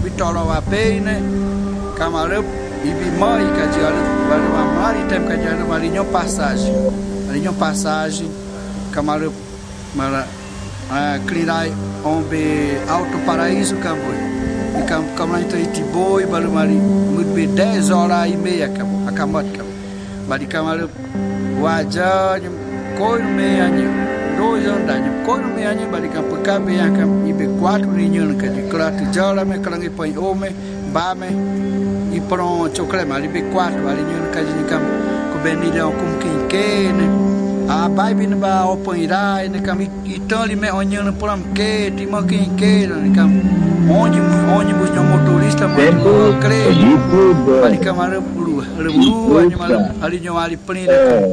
vitoro apene. Kamara ibi mai kaji ada ada mamari item kaji ada marinho passagem. Marinho passagem. Mara Clirai ombe Alto Paraíso Camboi. E Camara então Itiboi, Balumari, muito bem 10 horas e meia camote acabou. Mas Camara, o Adjane, coiro meia nojon dan kono lah me ani bali kan me be yakam ibe kwat rinyon ka di krat jala me krangi põe ome bame i pro chokle mali be kwat bali nyon ka di kam ko benile com quem kin ken a ah, bai bin ba opon ira ne kam. I toli me onyon pram ke di mo kin ken ne kam. Onji mu onji bu nyon motorista ma tu kre. Bali kamare pulu rebu onji mal ali nyon ali pri ne kam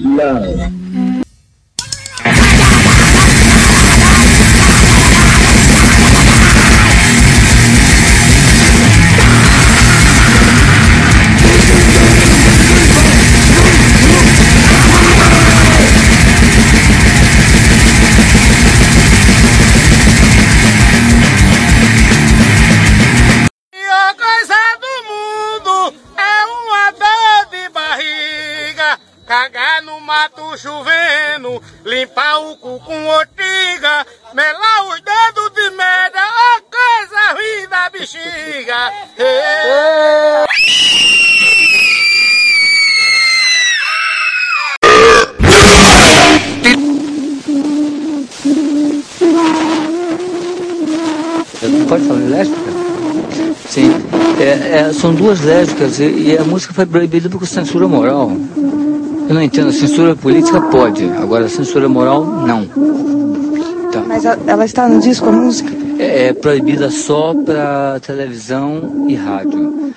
love. Pode falar lésbica? Sim. É, é, são duas lésbicas e, e, a música foi proibida por censura moral. Eu não entendo, censura política pode, agora censura moral não. Tá. Mas ela está no disco a música? É, é proibida só para televisão e rádio.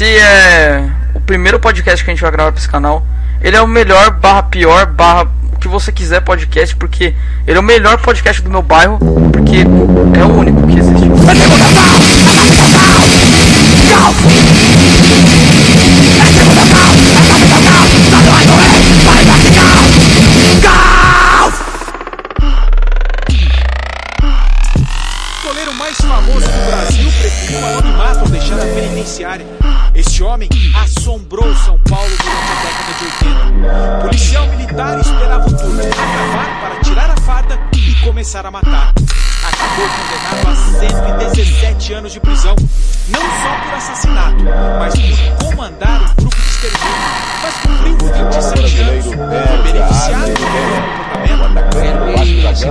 Esse é o primeiro podcast que a gente vai gravar pra esse canal. Ele é o melhor barra pior barra o que você quiser podcast, porque ele é o melhor podcast do meu bairro, porque é o único que existe. Goleiro mais famoso do Brasil preferiu maior do da penitenciária. Este homem assombrou São Paulo durante a década de 80. Policial militar esperava o turno acabar para tirar a farda e começar a matar. Acabou condenado a 117 anos de prisão, não só por assassinato, mas por comandar um grupo de. Mas cumpriu 27 anos, foi beneficiado pelo comportamento. O acidente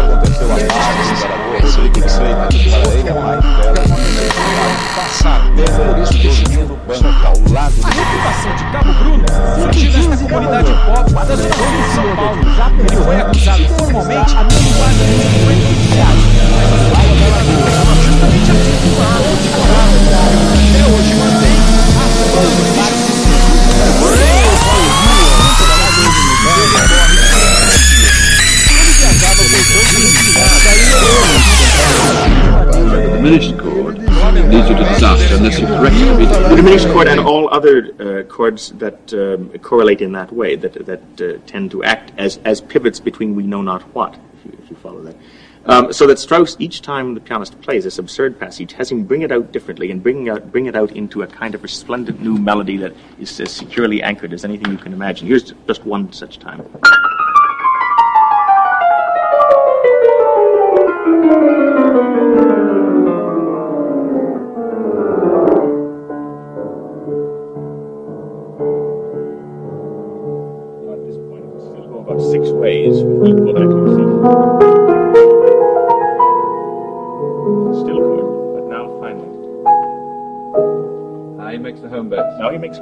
aconteceu à tarde em Zaragoza. Rodrigo Freitas, para ele é mais velho. Passado, por isso decidiu no banco ao lado A reputação de Cabo Bruno surgiu nesta comunidade pobre da zona sul de São Paulo. Ele foi acusado formalmente por quase 50 reais. Diminished chord and all other uh, chords that um, correlate in that way, that, that uh, tend to act as, as pivots between we know not what, if you, if you follow that. Um, so that Strauss, each time the pianist plays this absurd passage, has him bring it out differently and bring, out, bring it out into a kind of resplendent new melody that is as securely anchored as anything you can imagine. Here's just one such time.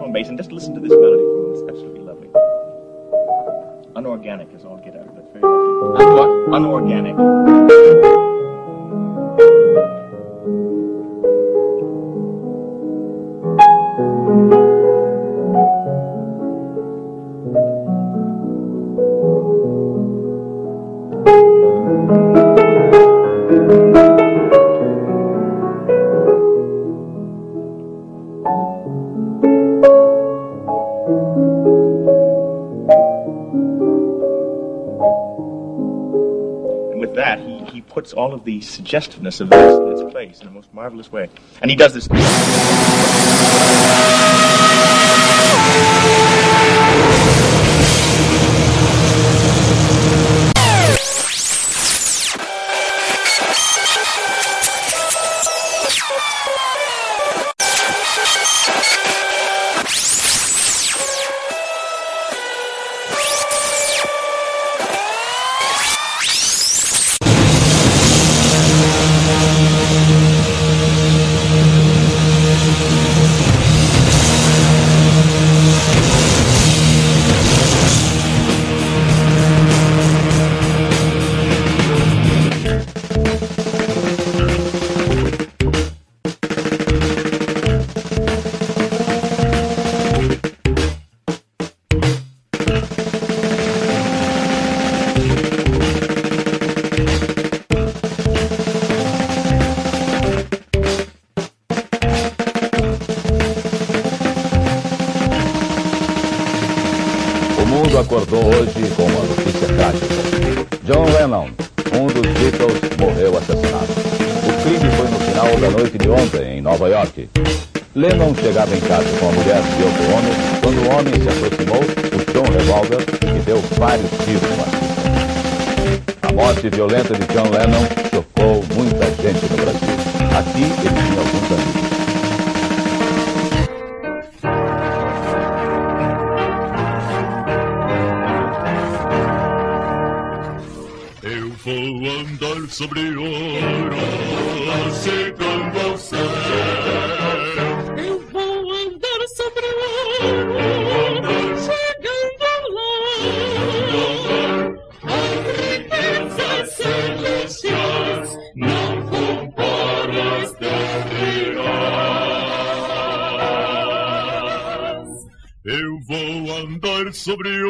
Now he makes home base, and just listen to this melody for a moment. It's absolutely lovely. Unorganic is all get out. That's very lovely. What? Unorganic. Puts all of the suggestiveness of this place in a most marvelous way. And he does this. Mundo acordou hoje com uma notícia trágica. John Lennon, um dos Beatles, morreu assassinado. O crime foi no final da noite de ontem, em Nova York. Lennon chegava em casa com a mulher de Yoko Ono quando o homem se aproximou, puxou um revólver e deu vários tiros no. A morte violenta de John Lennon chocou muita gente no Brasil. Aqui ele tinha sobre ouro, chegando ao céu. Eu vou andar sobre ouro, chegando lá. As riquezas celestiais não comparo as terrenas. Eu vou andar sobre ouro.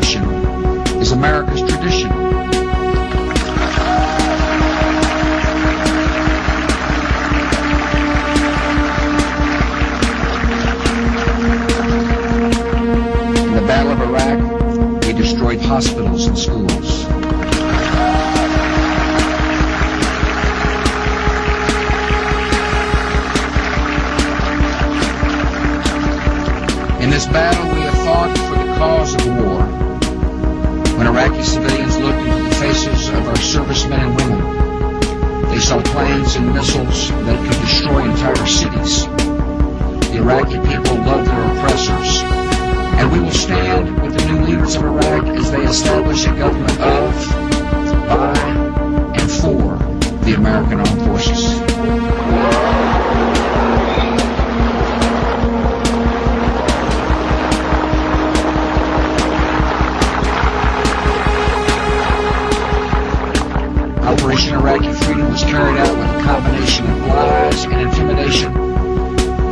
Destruction we have fought for the cause of war. When Iraqi civilians looked into the faces of our servicemen and women, they saw planes and missiles that could destroy entire cities. The Iraqi people love their oppressors, and we will stand with the new leaders of Iraq as they establish a government of, by, and for the American Armed Forces. Operation Iraqi Freedom was carried out with a combination of lies and intimidation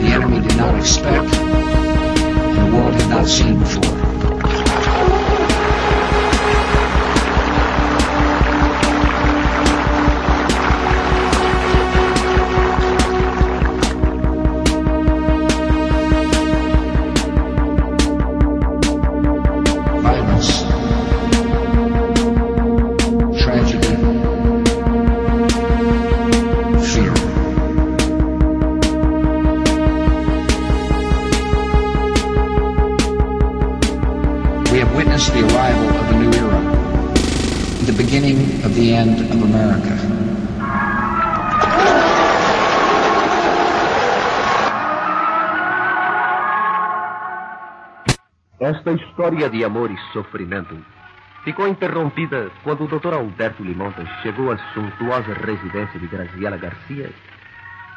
the enemy did not expect and the world had not seen before. Esta história de amor e sofrimento ficou interrompida quando o Dr. Alberto Limontas chegou à suntuosa residência de Graziela Garcia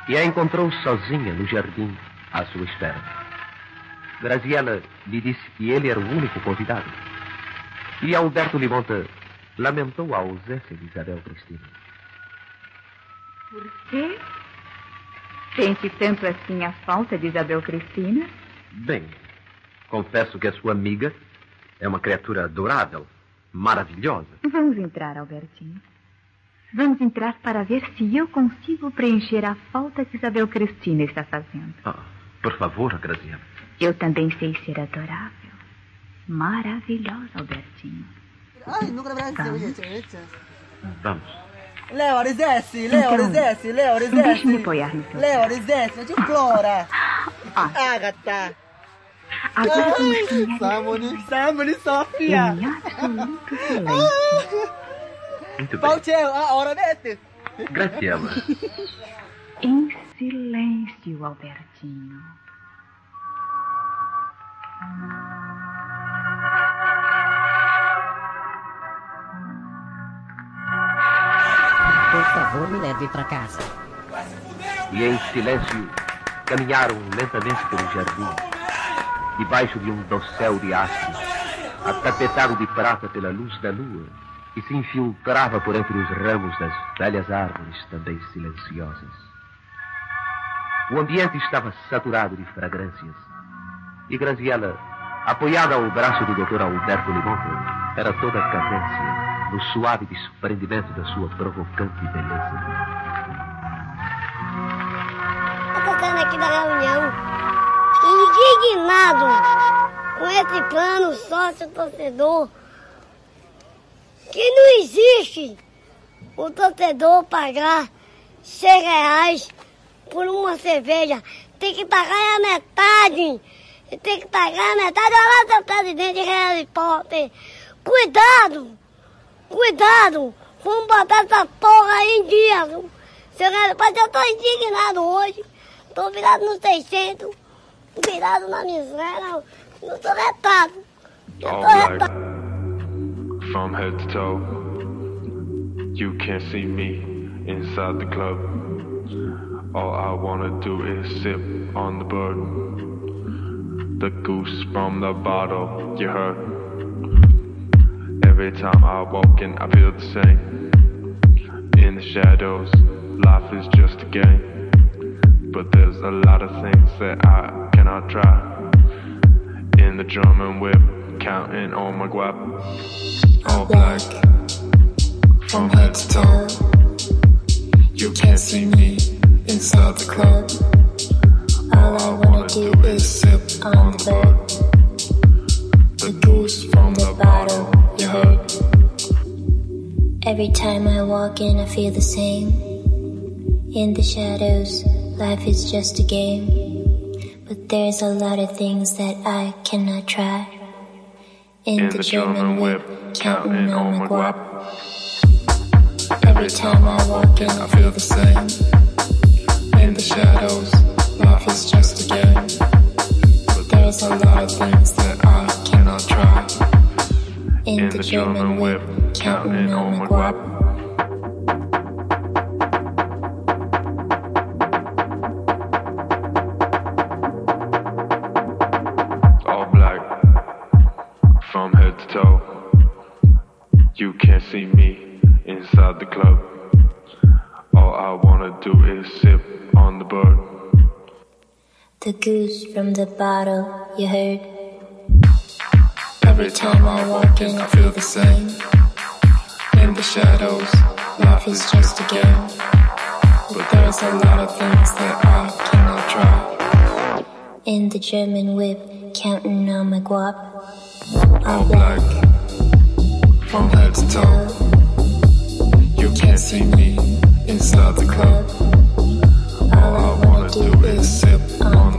e a encontrou sozinha no jardim à sua espera. Graziela lhe disse que ele era o único convidado. E Alberto Limonta lamentou a ausência de Isabel Cristina. Por quê? Sente tanto assim a falta de Isabel Cristina? Bem, confesso que a sua amiga é uma criatura adorável, maravilhosa. Vamos entrar, Albertinho. Vamos entrar para ver se eu consigo preencher a falta que Isabel Cristina está fazendo. Ah, por favor, Graziela. Eu também sei ser adorável. Maravilhosa, Albertinho. Ai, nu vreau să uite, Vamos. Leo, risessi, Leo, Então, risessi, Leo, risessi. deixe-me apoiar no seu Leo, risessi, de Flora. Agatha. Agora Ai, Samoni, Samoni, Sofia. Muito bem. Falceu, a hora desse. Graziela, Em silêncio, Albertinho. Por favor, me leve para casa. e em silêncio caminharam lentamente pelo jardim, debaixo de um dossel de astros, atapetado de prata pela luz da lua, que se infiltrava por entre os ramos das velhas árvores também silenciosas. O ambiente estava saturado de fragrâncias, e Graziela, apoiada ao braço do Dr. Alberto Limonta, era toda cadência no suave desprendimento da sua provocante beleza. Estou saindo aqui da reunião indignado com esse plano sócio-torcedor que não existe o torcedor pagar 100 reais por uma cerveja. Tem que pagar a metade. Tem que pagar a metade. Olha lá, seu presidente Harry Potter. Cuidado! Cuidado! Vamos botar essa porra aí em dia. viu? Seu Harry Potter, eu tô indignado hoje. Tô virado no 600. Virado na miséria. Eu tô retado. Eu tô retado. from head to toe. You can't see me inside the club. All I wanna do is sip on the bud. The goose from the bottle, you heard. Every time I walk in, I feel the same. In the shadows, life is just a game. But there's a lot of things that I cannot try. In the German whip, counting on my guap. All black, from head to toe. You can't see me inside the club. All I wanna do is sip on the bed. The goose from the bottle, you heard. Every time I walk in, I feel the same. In the shadows, life is just a game. But there's a lot of things that I cannot try. In, In the, the German German whip, counting on my guap. Every time I walk in, I feel the same. In the shadows, life is just a game. But there's a lot of things that I cannot try. In, the, German whip, counting on my guap. The goose from the bottle, you heard. Every time I walk in, I feel the same. In the shadows, life is just a game. But there's a lot of things that I cannot try. In the German whip, counting on my guap. All black, from head to toe. You can't see me inside the club. All I wanna do is sip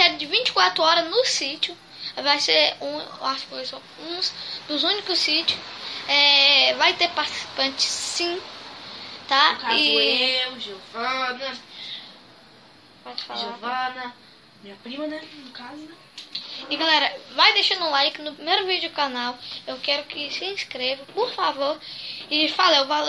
série de 24 horas no sítio. Vai ser um, acho que foi um dos únicos sítios. É, vai ter participantes sim. Tá? No caso, e... eu, Giovana, Pode falar. Giovana, minha prima, né? No caso, né? E galera, vai deixando um like no primeiro vídeo do canal. Eu quero que se inscreva, por favor. E valeu, valeu.